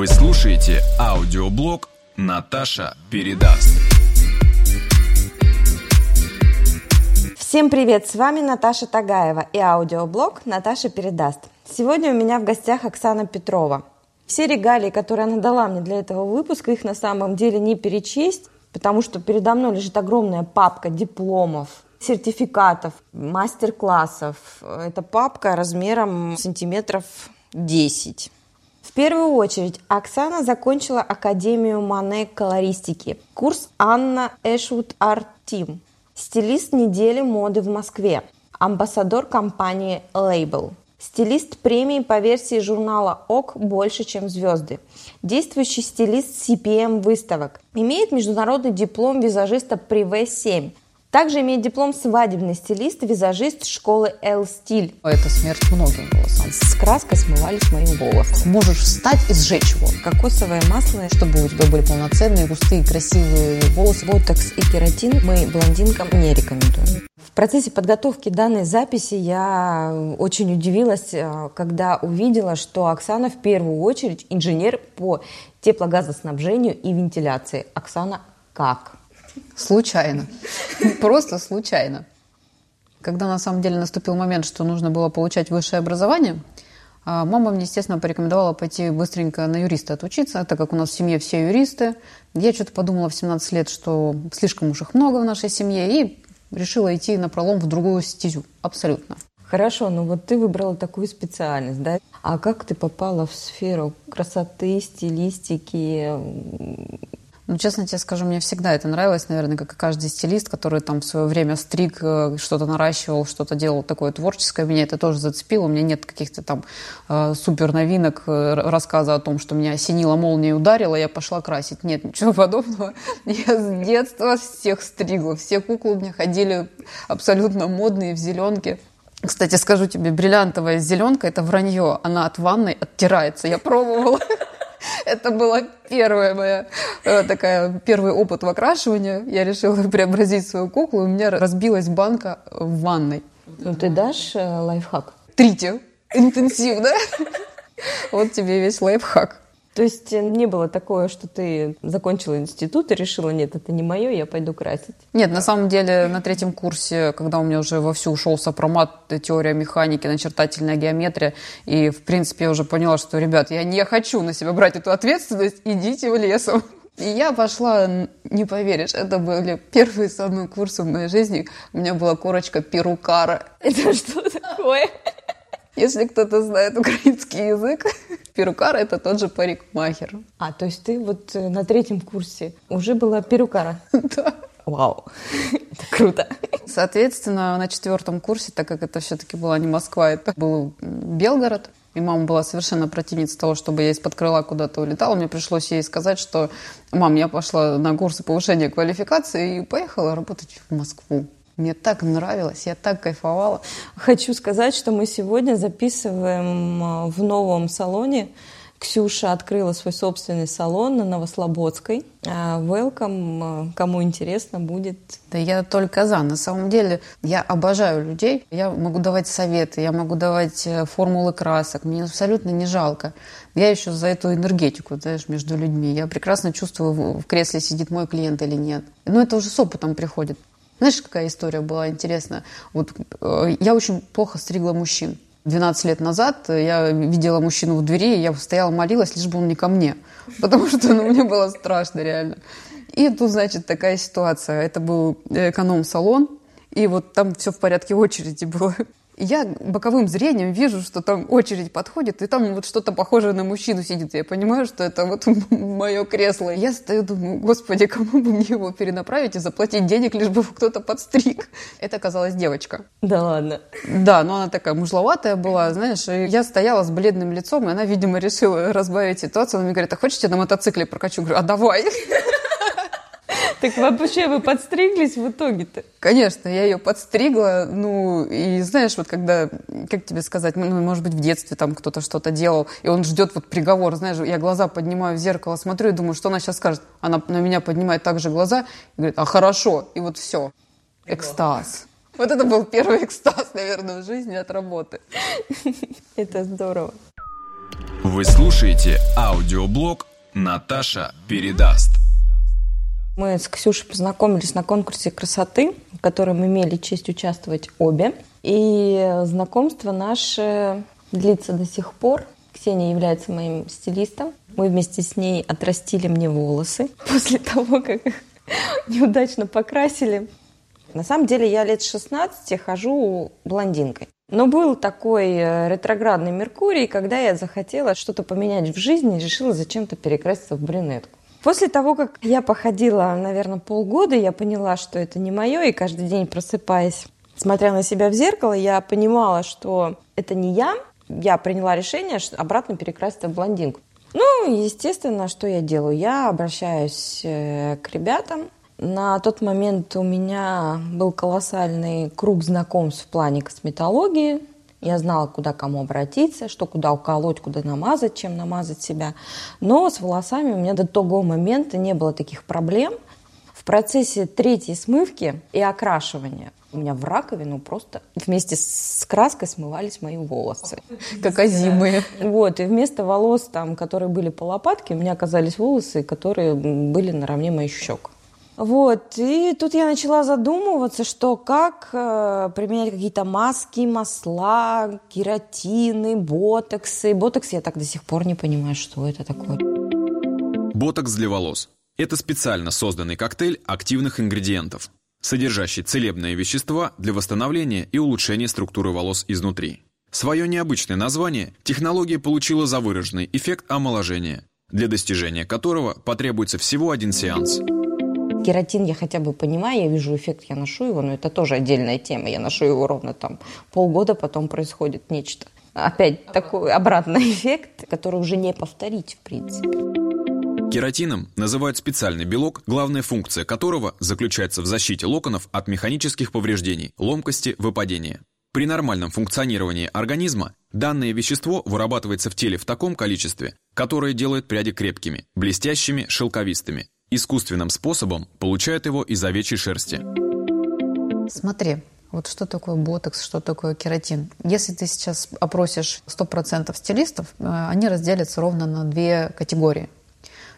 Вы слушаете аудиоблог «Наташа передаст». Всем привет, с вами Наташа Тагаева и аудиоблог «Наташа передаст». Сегодня у меня в гостях Оксана Петрова. Все регалии, которые она дала мне для этого выпуска, их на самом деле не перечесть, потому что передо мной лежит огромная папка дипломов, сертификатов, мастер-классов. Это папка размером сантиметров 10. В первую очередь Оксана закончила Академию Мане колористики, курс Анна Эшвуд Арт Тим, стилист недели моды в Москве, амбассадор компании Label, стилист премии по версии журнала ОК «Больше, чем звезды», действующий стилист CPM выставок, имеет международный диплом визажиста Privé 7, также имеет диплом свадебный стилист, визажист школы L Стиль. Это смерть многим волосам. С краской смывались мои волосы. Можешь встать и сжечь его. Кокосовое масло. Чтобы у тебя были полноценные, густые, красивые волосы. Ботокс и кератин мы блондинкам не рекомендуем. В процессе подготовки данной записи я очень удивилась, э, когда увидела, что Оксана в первую очередь инженер по теплогазоснабжению и вентиляции. Оксана, как? Случайно. Просто случайно. Когда на самом деле наступил момент, что нужно было получать высшее образование, а, мама мне, естественно, порекомендовала пойти быстренько на юриста отучиться, так как у нас в семье все юристы. Я что-то подумала в 17 лет, что слишком уж их много в нашей семье, и решила идти на пролом в другую стезю. Абсолютно. Хорошо, ну вот ты выбрала такую специальность, да? А как ты попала в сферу красоты, стилистики, ну, честно тебе скажу, мне всегда это нравилось, наверное, как и каждый стилист, который там в свое время стриг, э, что-то наращивал, что-то делал такое творческое. Меня это тоже зацепило. У меня нет каких-то там э, супер новинок, э, рассказа о том, что меня осенила молния ударила, я пошла красить. Нет, ничего подобного. Я с детства всех стригла. Все куклы у меня ходили абсолютно модные, в зеленке. Кстати, скажу тебе, бриллиантовая зеленка – это вранье. Она от ванной оттирается. Я пробовала. Это была первая моя э, такая, первый опыт в окрашивании. Я решила преобразить свою куклу, у меня разбилась банка в ванной. Ну, ты дашь э, лайфхак? Трите. Интенсивно. Вот тебе весь лайфхак. То есть э, не было такое, что ты закончила институт и решила, нет, это не мое, я пойду красить? Нет, на самом деле на третьем курсе, когда у меня уже вовсю ушел сопромат, теория механики, начертательная геометрия, и в принципе я уже поняла, что, ребят, я не хочу на себя брать эту ответственность, идите в лесом. И я пошла, не поверишь, это были первые самые курсы в моей жизни. У меня была корочка перукара. Это что такое? Если кто-то знает украинский язык, перукар – это тот же парикмахер. А, то есть ты вот э, на третьем курсе уже была перукара? Да. Вау, это круто. Соответственно, на четвертом курсе, так как это все-таки была не Москва, это был Белгород, и мама была совершенно противница того, чтобы я из-под крыла куда-то улетала. Мне пришлось ей сказать, что «Мам, я пошла на курсы повышения квалификации и поехала работать в Москву». Мне так нравилось, я так кайфовала. Хочу сказать, что мы сегодня записываем а, в новом салоне. Ксюша открыла свой собственный салон на Новослободской. А, welcome, а, кому интересно будет. Да я только за. На самом деле я обожаю людей. Я могу давать советы, я могу давать э, формулы красок. Мне абсолютно не жалко. Я еще за эту энергетику, знаешь, между людьми. Я прекрасно чувствую, в кресле сидит мой клиент или нет. Но это уже с опытом приходит. Знаешь, какая история была интересная? Вот э, я очень плохо стригла мужчин. 12 лет назад я видела мужчину в двери, и я стояла, молилась, лишь бы он не ко мне. Потому что ну, мне было страшно реально. И тут, значит, такая ситуация. Это был эконом-салон, и вот там все в порядке очереди было я боковым зрением вижу, что там очередь подходит, и там вот что-то похожее на мужчину сидит. Я понимаю, что это вот мое кресло. Я стою, думаю, господи, кому бы мне его перенаправить и заплатить денег, лишь бы кто-то подстриг. Это оказалась девочка. Да ладно? Да, но она такая мужловатая была, знаешь, и я стояла с бледным лицом, и она, видимо, решила разбавить ситуацию. Она мне говорит, а хочешь, я на мотоцикле прокачу? Говорю, а давай. Так вообще вы подстриглись в итоге-то? Конечно, я ее подстригла, ну, и знаешь, вот когда, как тебе сказать, ну, может быть, в детстве там кто-то что-то делал, и он ждет вот приговор, знаешь, я глаза поднимаю в зеркало, смотрю и думаю, что она сейчас скажет. Она на меня поднимает также глаза и говорит, а хорошо, и вот все. Экстаз. Вот это был первый экстаз, наверное, в жизни от работы. Это здорово. Вы слушаете аудиоблог «Наташа передаст». Мы с Ксюшей познакомились на конкурсе красоты, в котором имели честь участвовать обе. И знакомство наше длится до сих пор. Ксения является моим стилистом. Мы вместе с ней отрастили мне волосы после того, как их неудачно покрасили. На самом деле я лет 16 хожу блондинкой. Но был такой э, ретроградный Меркурий, когда я захотела что-то поменять в жизни решила зачем-то перекраситься в брюнетку. После того, как я походила, наверное, полгода, я поняла, что это не мое, и каждый день просыпаясь, смотря на себя в зеркало, я понимала, что это не я. Я приняла решение обратно перекраситься в блондинку. Ну, естественно, что я делаю? Я обращаюсь э, к ребятам. На тот момент у меня был колоссальный круг знакомств в плане косметологии. Я знала, куда кому обратиться, что куда уколоть, куда намазать, чем намазать себя. Но с волосами у меня до того момента не было таких проблем. В процессе третьей смывки и окрашивания у меня в раковину просто вместе с краской смывались мои волосы. Как озимые. Вот, и вместо волос, там, которые были по лопатке, у меня оказались волосы, которые были наравне моих щек. Вот, и тут я начала задумываться, что как э, применять какие-то маски, масла, кератины, ботоксы. Ботокс я так до сих пор не понимаю, что это такое. Ботокс для волос. Это специально созданный коктейль активных ингредиентов, содержащий целебные вещества для восстановления и улучшения структуры волос изнутри. Свое необычное название технология получила за выраженный эффект омоложения, для достижения которого потребуется всего один сеанс – Кератин я хотя бы понимаю, я вижу эффект, я ношу его, но это тоже отдельная тема. Я ношу его ровно там полгода, потом происходит нечто. Опять такой обратный эффект, который уже не повторить в принципе. Кератином называют специальный белок, главная функция которого заключается в защите локонов от механических повреждений, ломкости, выпадения. При нормальном функционировании организма данное вещество вырабатывается в теле в таком количестве, которое делает пряди крепкими, блестящими, шелковистыми, искусственным способом получают его из овечьей шерсти. Смотри, вот что такое ботокс, что такое кератин. Если ты сейчас опросишь 100% стилистов, э, они разделятся ровно на две категории.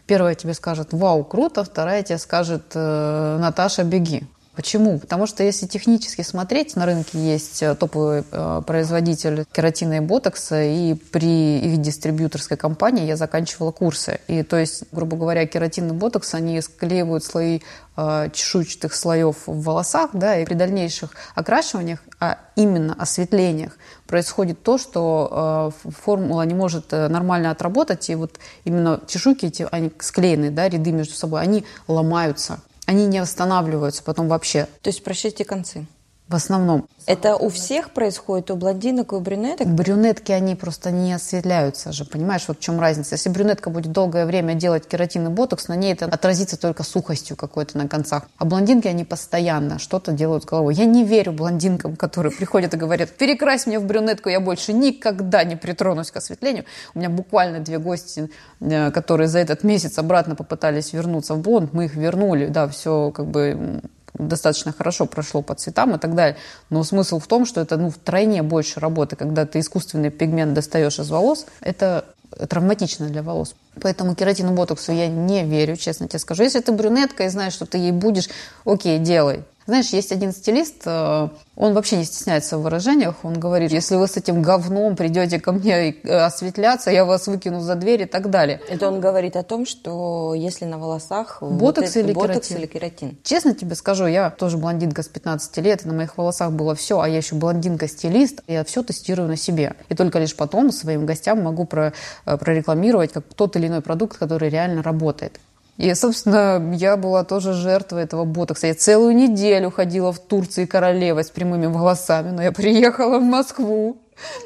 Первая тебе скажет «Вау, круто», вторая тебе скажет «Э, «Наташа, беги». Почему? Потому что если технически смотреть, на рынке есть э, топовый э, производитель кератина и ботокса, и при их дистрибьюторской компании я заканчивала курсы. И то есть, грубо говоря, кератин и ботокс, они склеивают слои э, чешуйчатых слоев в волосах, да, и при дальнейших окрашиваниях, а именно осветлениях, происходит то, что формула не может нормально отработать, и вот именно чешуйки эти, они склеены, да, ряды между собой, они ломаются они не восстанавливаются потом вообще. То есть прощайте концы. В основном. Это у всех происходит, у блондинок и у брюнеток? Брюнетки, они просто не осветляются же, понимаешь, вот в чем разница. Если брюнетка будет долгое время делать кератин и ботокс, на ней это отразится только сухостью какой-то на концах. А блондинки, они постоянно что-то делают с головой. Я не верю блондинкам, которые приходят и говорят, перекрась меня в брюнетку, я больше никогда не притронусь к осветлению. У меня буквально две гости, э, которые за этот месяц обратно попытались вернуться в блонд, мы их вернули, да, все как бы достаточно хорошо прошло по цветам и так далее. Но смысл в том, что это ну, втройне больше работы, когда ты искусственный пигмент достаешь из волос, это травматично для волос. Поэтому кератину ботоксу я не верю, честно тебе скажу. Если ты брюнетка и знаешь, что ты ей будешь, окей, делай. Знаешь, есть один стилист, э, он вообще не стесняется в выражениях. Он говорит, если вы с этим говном придете ко мне э, осветляться, я вас выкину за дверь и так далее. Это он говорит о том, что если на волосах ботокс, вот или, ботокс кератин. или кератин. Честно тебе скажу, я тоже блондинка с 15 лет, и на моих волосах было все, а я еще блондинка-стилист, я все тестирую на себе. И только лишь потом своим гостям могу про, э, прорекламировать как тот или иной продукт, который реально работает. И, собственно, я была тоже жертвой этого ботокса. Я целую неделю ходила в Турции королевой с прямыми волосами, но я приехала в Москву,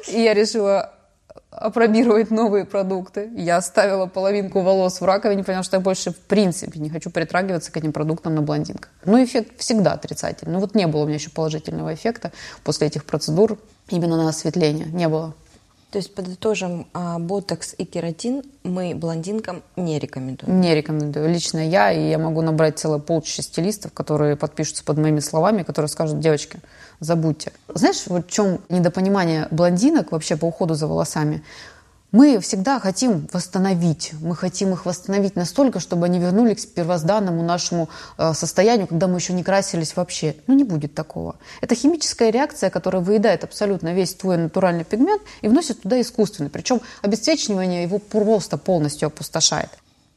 и я решила опробировать новые продукты. Я оставила половинку волос в раковине, потому что я больше в принципе не хочу притрагиваться к этим продуктам на блондинках. Но эффект всегда отрицательный. Ну вот не было у меня еще положительного эффекта после этих процедур именно на осветление. Не было. То есть подытожим, а, ботокс и кератин мы блондинкам не рекомендуем? Не рекомендую. Лично я, и я могу набрать целое полчища стилистов, которые подпишутся под моими словами, которые скажут, девочки, забудьте. Знаешь, вот в чем недопонимание блондинок вообще по уходу за волосами? Мы всегда хотим восстановить, мы хотим их восстановить настолько, чтобы они вернулись к первозданному нашему э, состоянию, когда мы еще не красились вообще. Ну, не будет такого. Это химическая реакция, которая выедает абсолютно весь твой натуральный пигмент и вносит туда искусственный. Причем обесцвечивание его просто полностью опустошает.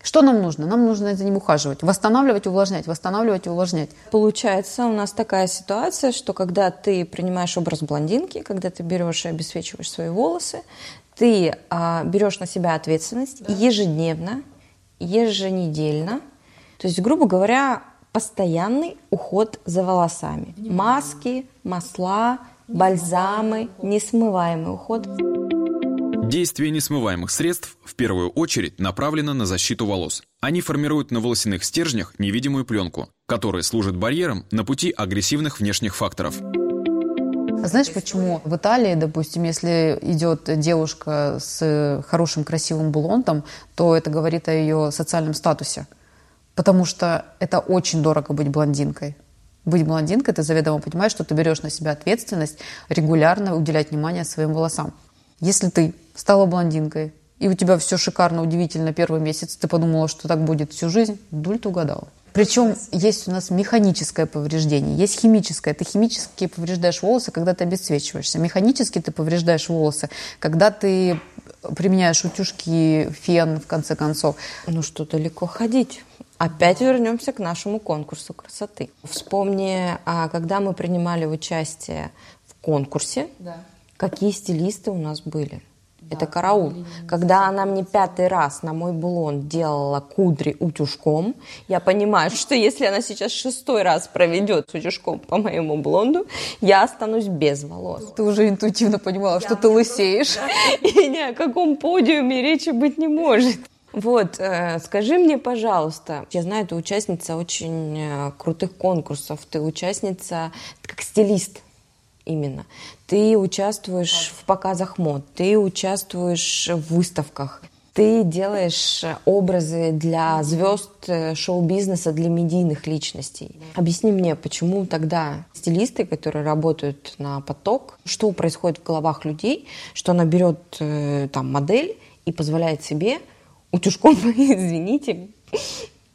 Что нам нужно? Нам нужно за ним ухаживать, восстанавливать, увлажнять, восстанавливать увлажнять. Получается у нас такая ситуация, что когда ты принимаешь образ блондинки, когда ты берешь и обесцвечиваешь свои волосы, ты а, берешь на себя ответственность да. ежедневно, еженедельно. То есть, грубо говоря, постоянный уход за волосами. Внимание. Маски, масла, бальзамы, несмываемый уход. Действие несмываемых средств в первую очередь направлено на защиту волос. Они формируют на волосяных стержнях невидимую пленку, которая служит барьером на пути агрессивных внешних факторов. Знаешь, почему в Италии, допустим, если идет девушка с хорошим красивым блондом, то это говорит о ее социальном статусе? Потому что это очень дорого быть блондинкой. Быть блондинкой, ты заведомо понимаешь, что ты берешь на себя ответственность регулярно уделять внимание своим волосам. Если ты стала блондинкой, и у тебя все шикарно, удивительно первый месяц, ты подумала, что так будет всю жизнь, дуль ты угадала. Причем есть у нас механическое повреждение, есть химическое. Ты химически повреждаешь волосы, когда ты обесцвечиваешься. Механически ты повреждаешь волосы, когда ты применяешь утюжки, фен, в конце концов. Ну что, далеко ходить. Опять вернемся к нашему конкурсу красоты. Вспомни, а когда мы принимали участие в конкурсе, да. какие стилисты у нас были. Это караул. Когда она мне пятый раз на мой блонд делала кудри утюжком, я понимаю, что если она сейчас шестой раз проведет с утюжком по моему блонду, я останусь без волос. Ты уже интуитивно понимала, я что ты лысеешь. И ни о каком подиуме речи быть не может. Вот, э, скажи мне, пожалуйста, я знаю, ты участница очень э, крутых конкурсов, ты участница как стилист именно. Ты участвуешь в показах мод, ты участвуешь в выставках, ты делаешь образы для звезд э, шоу-бизнеса, для медийных личностей. Объясни мне, почему тогда стилисты, которые работают на поток, что происходит в головах людей, что она берет э, там модель и позволяет себе утюжком, извините,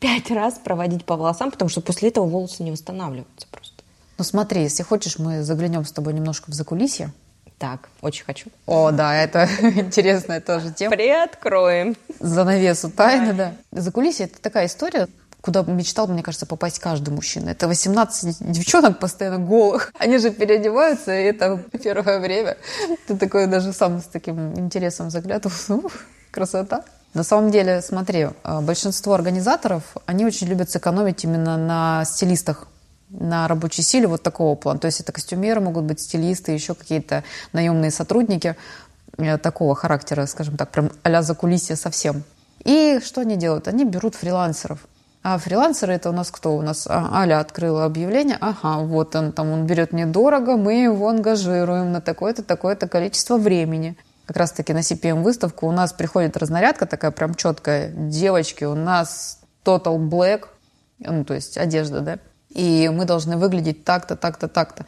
пять раз проводить по волосам, потому что после этого волосы не восстанавливаются просто. Ну смотри, если хочешь, мы заглянем с тобой немножко в закулисье. Так, очень хочу. О, да, это интересная тоже тема. Приоткроем. Занавесу тайны, да. Закулисье – это такая история, куда мечтал, мне кажется, попасть каждый мужчина. Это 18 девчонок постоянно голых. Они же переодеваются, и это первое время. Ты такой даже сам с таким интересом заглядывал. Красота. На самом деле, смотри, а, большинство организаторов, они очень любят сэкономить именно на стилистах на рабочей силе вот такого плана. То есть это костюмеры, могут быть стилисты, еще какие-то наемные сотрудники э, такого характера, скажем так, прям а-ля закулисье совсем. И что они делают? Они берут фрилансеров. А фрилансеры это у нас кто? У нас а, Аля открыла объявление. Ага, вот он там, он берет недорого, мы его ангажируем на такое-то, такое-то количество времени. Как раз таки на CPM выставку у нас приходит разнарядка такая прям четкая. Девочки, у нас Total Black, ну то есть одежда, да, и мы должны выглядеть так-то, так-то, так-то.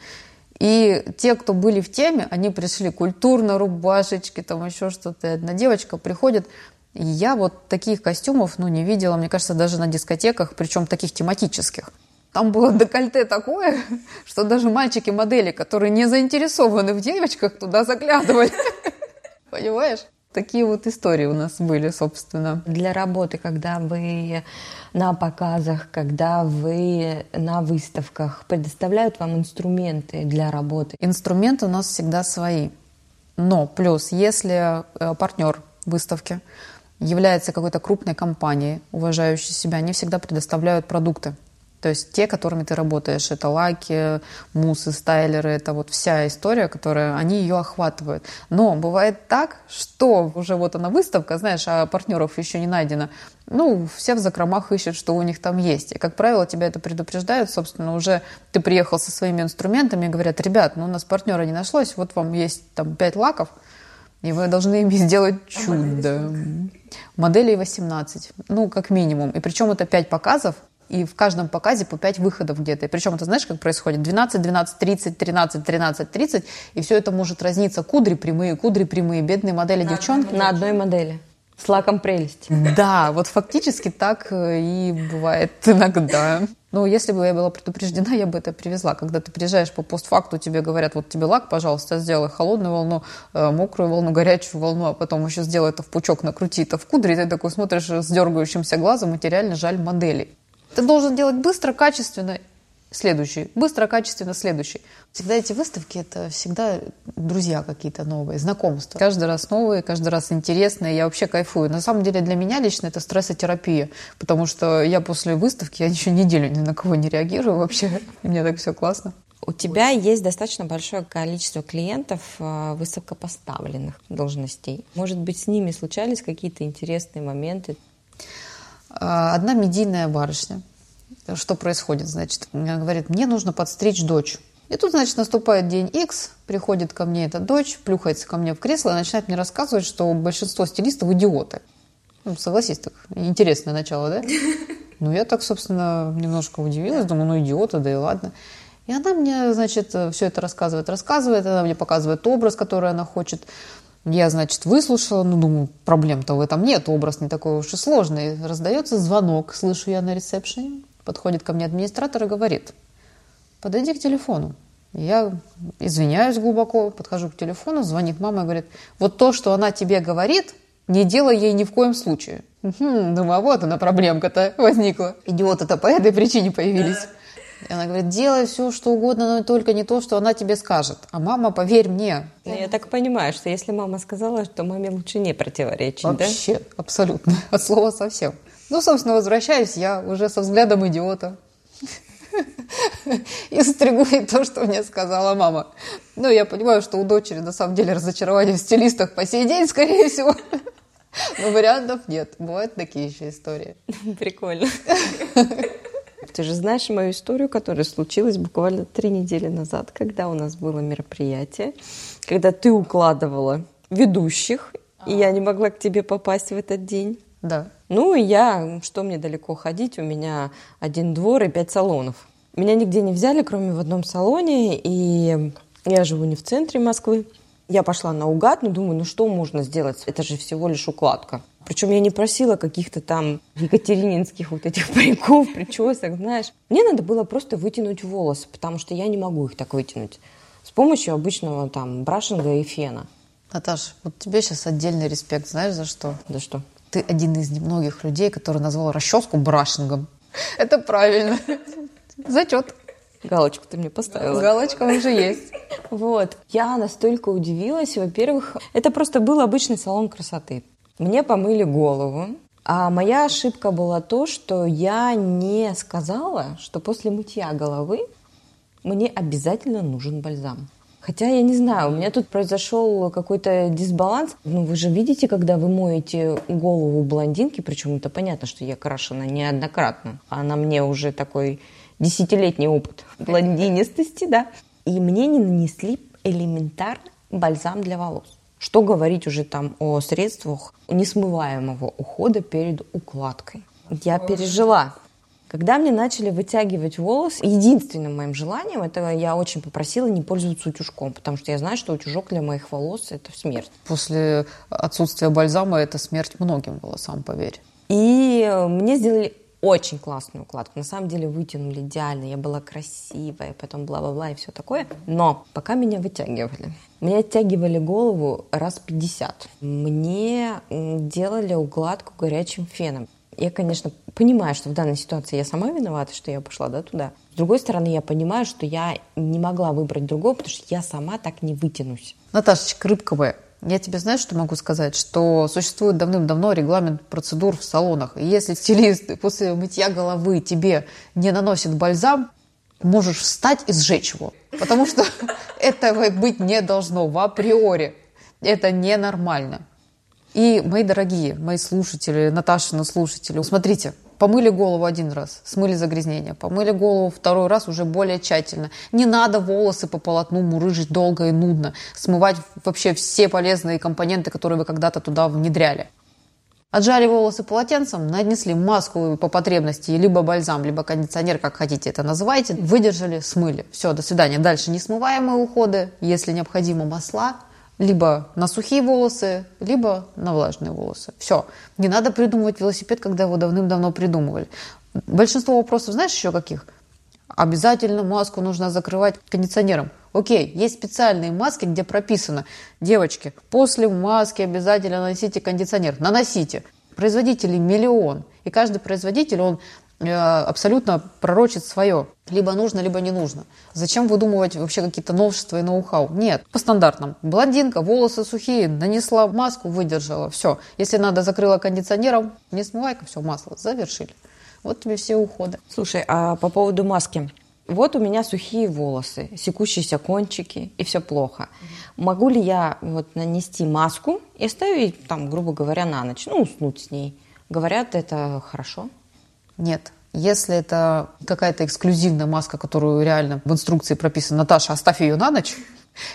И те, кто были в теме, они пришли культурно, рубашечки, там еще что-то. Одна девочка приходит, и я вот таких костюмов, ну, не видела, мне кажется, даже на дискотеках, причем таких тематических. Там было декольте такое, что даже мальчики-модели, которые не заинтересованы в девочках, туда заглядывали. Понимаешь? Такие вот истории у нас были, собственно. Для работы, когда вы на показах, когда вы на выставках, предоставляют вам инструменты для работы? Инструменты у нас всегда свои. Но плюс, если э, партнер выставки является какой-то крупной компанией, уважающей себя, они всегда предоставляют продукты то есть те, которыми ты работаешь, это лаки, мусы, стайлеры, это вот вся история, которая, они ее охватывают. Но бывает так, что уже вот она выставка, знаешь, а партнеров еще не найдено. Ну, все в закромах ищут, что у них там есть. И, как правило, тебя это предупреждают, собственно, уже ты приехал со своими инструментами и говорят, ребят, ну у нас партнера не нашлось, вот вам есть там пять лаков, и вы должны ими сделать чудо. Моделей 18, ну, как минимум. И причем это 5 показов, и в каждом показе по 5 выходов где-то. И причем это знаешь, как происходит? 12, 12, 30, 13, 13, 30, и все это может разниться. Кудри прямые, кудри прямые, бедные модели девчонки. На одной модели. С лаком прелести. Да, вот фактически так э, и бывает иногда. Но если бы я была предупреждена, я бы это привезла. Когда ты приезжаешь по постфакту, тебе говорят, вот тебе лак, пожалуйста, сделай холодную волну, э, мокрую волну, горячую волну, а потом еще сделай это в пучок, накрути это в кудри, и ты такой смотришь с дергающимся глазом, и тебе реально жаль моделей. Ты должен делать быстро, качественно следующий, быстро, качественно следующий. Всегда эти выставки – это всегда друзья какие-то новые, знакомства. Каждый раз новые, каждый раз интересные, я вообще кайфую. На самом деле для меня лично это стрессотерапия, потому что я после выставки, я еще неделю ни на кого не реагирую вообще, мне так все классно. У тебя есть достаточно большое количество клиентов э, высокопоставленных должностей. Может быть, с ними случались какие-то интересные моменты? А, одна медийная барышня что происходит, значит, говорит, мне нужно подстричь дочь. И тут, значит, наступает день X, приходит ко мне эта дочь, плюхается ко мне в кресло и начинает мне рассказывать, что большинство стилистов идиоты. Ну, согласись, так интересное начало, да? Ну, я так, собственно, немножко удивилась, думаю, ну, идиоты, да и ладно. И она мне, значит, все это рассказывает, рассказывает, она мне показывает образ, который она хочет. Я, значит, выслушала, ну, думаю, проблем-то в этом нет, образ не такой уж и сложный. Раздается звонок, слышу я на ресепшене. Подходит ко мне администратор и говорит, подойди к телефону. Я извиняюсь глубоко, подхожу к телефону, звонит мама и говорит, вот то, что она тебе говорит, не делай ей ни в коем случае. Угу, думаю, а вот она проблемка-то возникла. Идиоты-то по этой причине появились. И она говорит, делай все, что угодно, но только не то, что она тебе скажет. А мама, поверь мне. Ну, я так понимаю, что если мама сказала, то маме лучше не противоречить, Вообще, да? абсолютно. От слова совсем. Ну, собственно, возвращаюсь я уже со взглядом идиота. И стригу и то, что мне сказала мама. Ну, я понимаю, что у дочери на самом деле разочарование в стилистах по сей день, скорее всего. Но вариантов нет. Бывают такие еще истории. Прикольно. Ты же знаешь мою историю, которая случилась буквально три недели назад, когда у нас было мероприятие, когда ты укладывала ведущих, и я не могла к тебе попасть в этот день. Да. Ну, и я, что мне далеко ходить, у меня один двор и пять салонов. Меня нигде не взяли, кроме в одном салоне, и я живу не в центре Москвы. Я пошла наугад, но думаю, ну что можно сделать? Это же всего лишь укладка. Причем я не просила каких-то там екатерининских вот этих париков, причесок, знаешь. Мне надо было просто вытянуть волосы, потому что я не могу их так вытянуть с помощью обычного там брашинга и фена. Наташа, вот тебе сейчас отдельный респект, знаешь за что? За что? Ты один из немногих людей, который назвал расческу брашингом. Это правильно. Зачет. Галочку ты мне поставила. Галочка уже есть. Вот. Я настолько удивилась. Во-первых, это просто был обычный салон красоты. Мне помыли голову. А моя ошибка была то, что я не сказала, что после мытья головы мне обязательно нужен бальзам. Хотя я не знаю, у меня тут произошел какой-то дисбаланс. Ну, вы же видите, когда вы моете голову блондинки, причем это понятно, что я крашена неоднократно, а на мне уже такой десятилетний опыт блондинистости, да. И мне не нанесли элементарно бальзам для волос. Что говорить уже там о средствах несмываемого ухода перед укладкой. Я пережила. Когда мне начали вытягивать волосы, единственным моим желанием, это я очень попросила не пользоваться утюжком, потому что я знаю, что утюжок для моих волос – это смерть. После отсутствия бальзама это смерть многим было, сам поверь. И мне сделали очень классную укладку. На самом деле вытянули идеально. Я была красивая, потом бла-бла-бла и все такое. Но пока меня вытягивали, мне оттягивали голову раз 50. Мне делали укладку горячим феном. Я, конечно, понимаю, что в данной ситуации я сама виновата, что я пошла да, туда. С другой стороны, я понимаю, что я не могла выбрать другого, потому что я сама так не вытянусь. Наташечка Рыбковая, я тебе знаешь, что могу сказать? Что существует давным-давно регламент процедур в салонах. И если стилист после мытья головы тебе не наносит бальзам, можешь встать и сжечь его. Потому что этого быть не должно в априори. Это ненормально. И, мои дорогие, мои слушатели, Наташины слушатели, смотрите, помыли голову один раз, смыли загрязнение, помыли голову второй раз уже более тщательно. Не надо волосы по полотну мурыжить долго и нудно, смывать вообще все полезные компоненты, которые вы когда-то туда внедряли. Отжали волосы полотенцем, нанесли маску по потребности, либо бальзам, либо кондиционер, как хотите это называйте, выдержали, смыли. Все, до свидания. Дальше несмываемые уходы, если необходимо масла, либо на сухие волосы, либо на влажные волосы. Все. Не надо придумывать велосипед, когда его давным-давно придумывали. Большинство вопросов, знаешь еще каких? Обязательно маску нужно закрывать кондиционером. Окей, есть специальные маски, где прописано, девочки, после маски обязательно наносите кондиционер. Наносите. Производителей миллион. И каждый производитель, он абсолютно пророчит свое. Либо нужно, либо не нужно. Зачем выдумывать вообще какие-то новшества и ноу-хау? Нет, по стандартам. Блондинка, волосы сухие, нанесла маску, выдержала. Все. Если надо, закрыла кондиционером, не смывай-ка, все, масло, завершили. Вот тебе все уходы. Слушай, а по поводу маски? вот у меня сухие волосы, секущиеся кончики, и все плохо. Могу ли я вот нанести маску и оставить там, грубо говоря, на ночь, ну, уснуть с ней? Говорят, это хорошо? Нет. Если это какая-то эксклюзивная маска, которую реально в инструкции прописано, Наташа, оставь ее на ночь,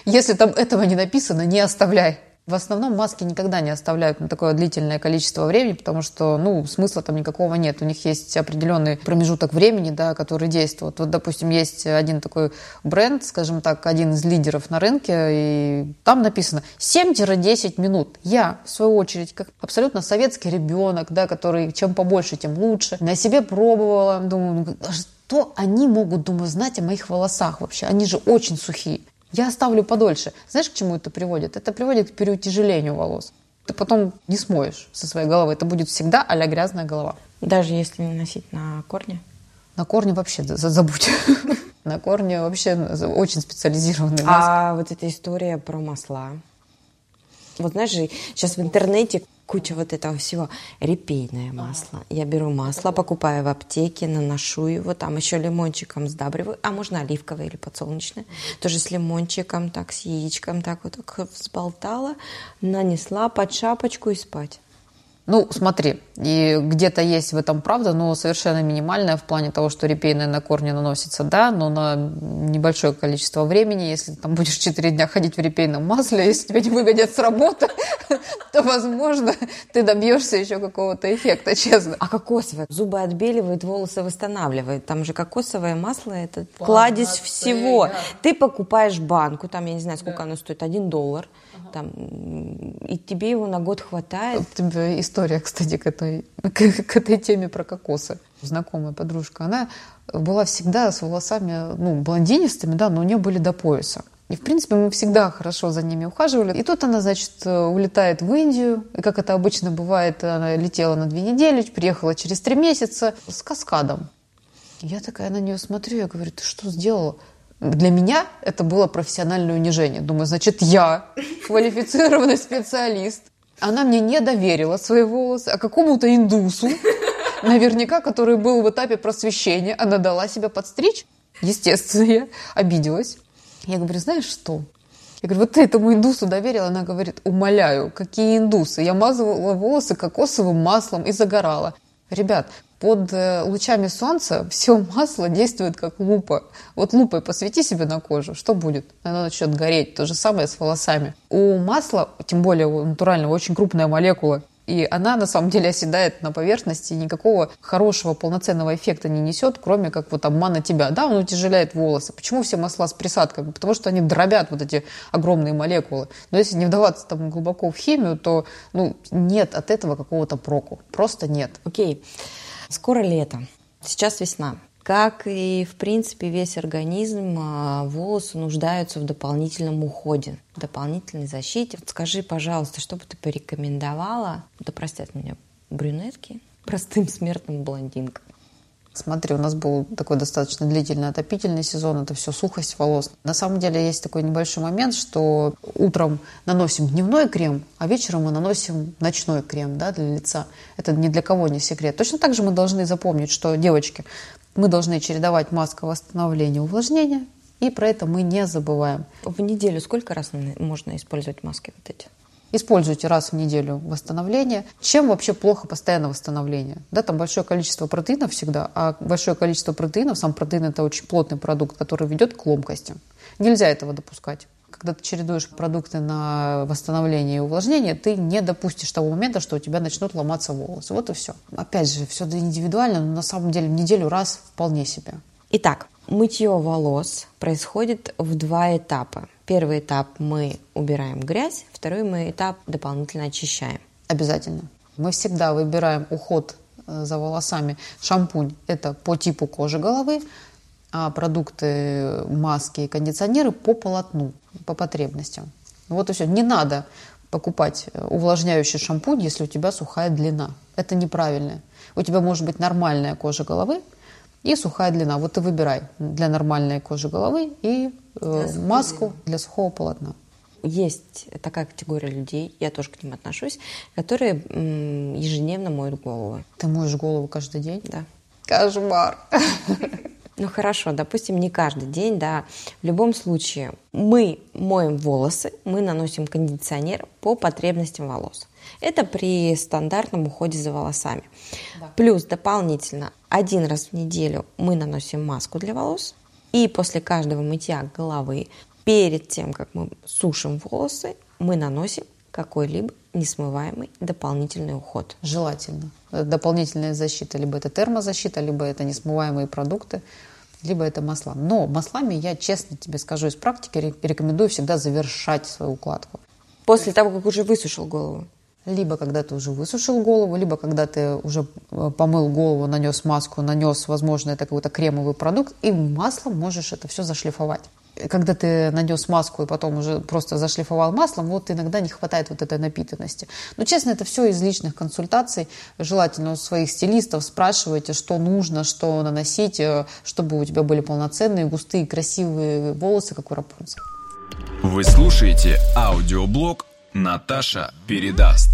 если там этого не написано, не оставляй. В основном маски никогда не оставляют на такое длительное количество времени, потому что, ну, смысла там никакого нет. У них есть определенный промежуток времени, да, который действует. Вот, допустим, есть один такой бренд, скажем так, один из лидеров на рынке, и там написано 7-10 минут. Я, в свою очередь, как абсолютно советский ребенок, да, который чем побольше, тем лучше, на себе пробовала, думаю, ну, что они могут, думаю, знать о моих волосах вообще? Они же очень сухие. Я оставлю подольше. Знаешь, к чему это приводит? Это приводит к переутяжелению волос. Ты потом не смоешь со своей головы. Это будет всегда а грязная голова. Даже если не носить на корне? На корне вообще забудь. На корне вообще очень специализированный маск. А вот эта история про масла. Вот знаешь, сейчас в интернете куча вот этого всего. Репейное масло. Я беру масло, покупаю в аптеке, наношу его, там еще лимончиком сдабриваю, а можно оливковое или подсолнечное. Тоже с лимончиком, так, с яичком, так вот так взболтала, нанесла под шапочку и спать. Ну, смотри, и где-то есть в этом правда, но совершенно минимальная в плане того, что репейное на корни наносится, да, но на небольшое количество времени. Если ты там будешь 4 дня ходить в репейном масле, если тебя не выгонят с работы, то, возможно, ты добьешься еще какого-то эффекта, честно. А кокосовое? Зубы отбеливает, волосы восстанавливает. Там же кокосовое масло – это кладезь всего. Ты покупаешь банку, там, я не знаю, сколько оно стоит, 1 доллар – там, и тебе его на год хватает. У тебя история, кстати, к этой, к, к этой теме про кокосы. Знакомая подружка, она была всегда с волосами, ну, блондинистыми, да, но у нее были до пояса. И, в принципе, мы всегда хорошо за ними ухаживали. И тут она, значит, улетает в Индию. И, как это обычно бывает, она летела на две недели, приехала через три месяца с каскадом. Я такая на нее смотрю, я говорю, ты что сделала? Для меня это было профессиональное унижение. Думаю, значит, я квалифицированный специалист. Она мне не доверила свои волосы, а какому-то индусу, наверняка, который был в этапе просвещения, она дала себя подстричь. Естественно, я обиделась. Я говорю, знаешь что? Я говорю, вот ты этому индусу доверила? Она говорит, умоляю, какие индусы? Я мазывала волосы кокосовым маслом и загорала. Ребят, под э, лучами солнца все масло действует как лупа. Вот лупой посвети себе на кожу, что будет? Она начнет гореть. То же самое с волосами. У масла, тем более у натурального, очень крупная молекула. И она на самом деле оседает на поверхности и никакого хорошего полноценного эффекта не несет, кроме как вот обмана тебя. Да, он утяжеляет волосы. Почему все масла с присадками? Потому что они дробят вот эти огромные молекулы. Но если не вдаваться там глубоко в химию, то ну, нет от этого какого-то проку. Просто нет. Окей. Okay. Скоро лето, сейчас весна. Как и, в принципе, весь организм, а, волосы нуждаются в дополнительном уходе, дополнительной защите. Скажи, пожалуйста, что бы ты порекомендовала, да простят меня брюнетки, простым смертным блондинкам? Смотри, у нас был такой достаточно длительный отопительный сезон, это все сухость волос. На самом деле есть такой небольшой момент, что утром наносим дневной крем, а вечером мы наносим ночной крем да, для лица. Это ни для кого не секрет. Точно так же мы должны запомнить, что, девочки, мы должны чередовать маска восстановления увлажнения, и про это мы не забываем. В неделю сколько раз можно использовать маски вот эти? Используйте раз в неделю восстановление. Чем вообще плохо постоянное восстановление? Да, там большое количество протеинов всегда, а большое количество протеинов, сам протеин это очень плотный продукт, который ведет к ломкости. Нельзя этого допускать. когда ты чередуешь продукты на восстановление и увлажнение, ты не допустишь того момента, что у тебя начнут ломаться волосы. Вот и все. Опять же, все индивидуально, но на самом деле в неделю раз вполне себе. Итак, мытье волос происходит в два этапа. Первый этап мы убираем грязь, второй мы этап дополнительно очищаем. Обязательно. Мы всегда выбираем уход э, за волосами. Шампунь – это по типу кожи головы, а продукты, маски и кондиционеры по полотну, по потребностям. Вот и все. Не надо покупать э, увлажняющий шампунь, если у тебя сухая длина. Это неправильно. У тебя может быть нормальная кожа головы и сухая длина. Вот ты выбирай для нормальной кожи головы и для маску для сухого полотна. Есть такая категория людей, я тоже к ним отношусь, которые ежедневно моют голову. Ты моешь голову каждый день? Да. Кошмар. Ну хорошо, допустим, не каждый день, да. В любом случае, мы моем волосы, мы наносим кондиционер по потребностям волос. Это при стандартном уходе за волосами. Да. Плюс дополнительно один раз в неделю мы наносим маску для волос. И после каждого мытья головы, перед тем, как мы сушим волосы, мы наносим какой-либо несмываемый дополнительный уход. Желательно. Дополнительная защита. Либо это термозащита, либо это несмываемые продукты, либо это масла. Но маслами я, честно тебе скажу из практики, рекомендую всегда завершать свою укладку. После того, как уже высушил голову? Либо когда ты уже высушил голову, либо когда ты уже э, помыл голову, нанес маску, нанес, возможно, это какой-то кремовый продукт, и маслом можешь это все зашлифовать когда ты нанес маску и потом уже просто зашлифовал маслом, вот иногда не хватает вот этой напитанности. Но, честно, это все из личных консультаций. Желательно у своих стилистов спрашивайте, что нужно, что наносить, э, чтобы у тебя были полноценные, густые, красивые волосы, как у Рапунцеля. Вы слушаете аудиоблог «Наташа передаст».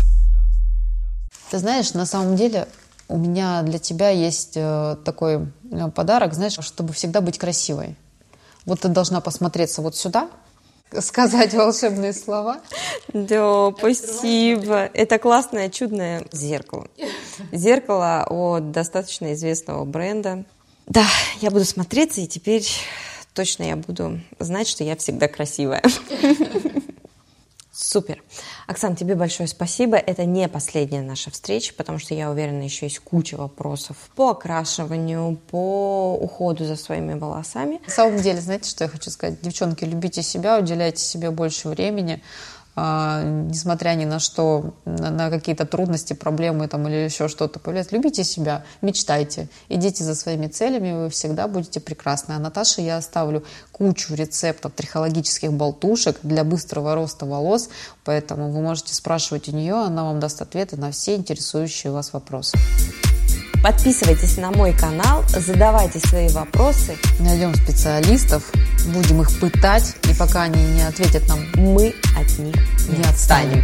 Ты знаешь, на самом деле у меня для тебя есть э, такой э, подарок, знаешь, чтобы всегда быть красивой. Вот ты должна посмотреться вот сюда, сказать волшебные слова. Да, спасибо. Это классное, чудное зеркало. Зеркало от достаточно известного бренда. Да, я буду смотреться, и теперь точно я буду знать, что я всегда красивая. Супер. Оксан, тебе большое спасибо. Это не последняя наша встреча, потому что я уверена, еще есть куча вопросов по окрашиванию, по уходу за своими волосами. На самом деле, знаете, что я хочу сказать? Девчонки, любите себя, уделяйте себе больше времени. А, несмотря ни на что, на, какие-то трудности, проблемы там, или еще что-то появляется, любите себя, мечтайте, идите за своими целями, вы всегда будете прекрасны. А Наташе я оставлю кучу рецептов трихологических болтушек для быстрого роста волос, поэтому вы можете спрашивать у нее, она вам даст ответы на все интересующие вас вопросы. Подписывайтесь на мой канал, задавайте свои вопросы. Найдем специалистов, будем их пытать, и пока они не ответят нам, мы от них не отстанем.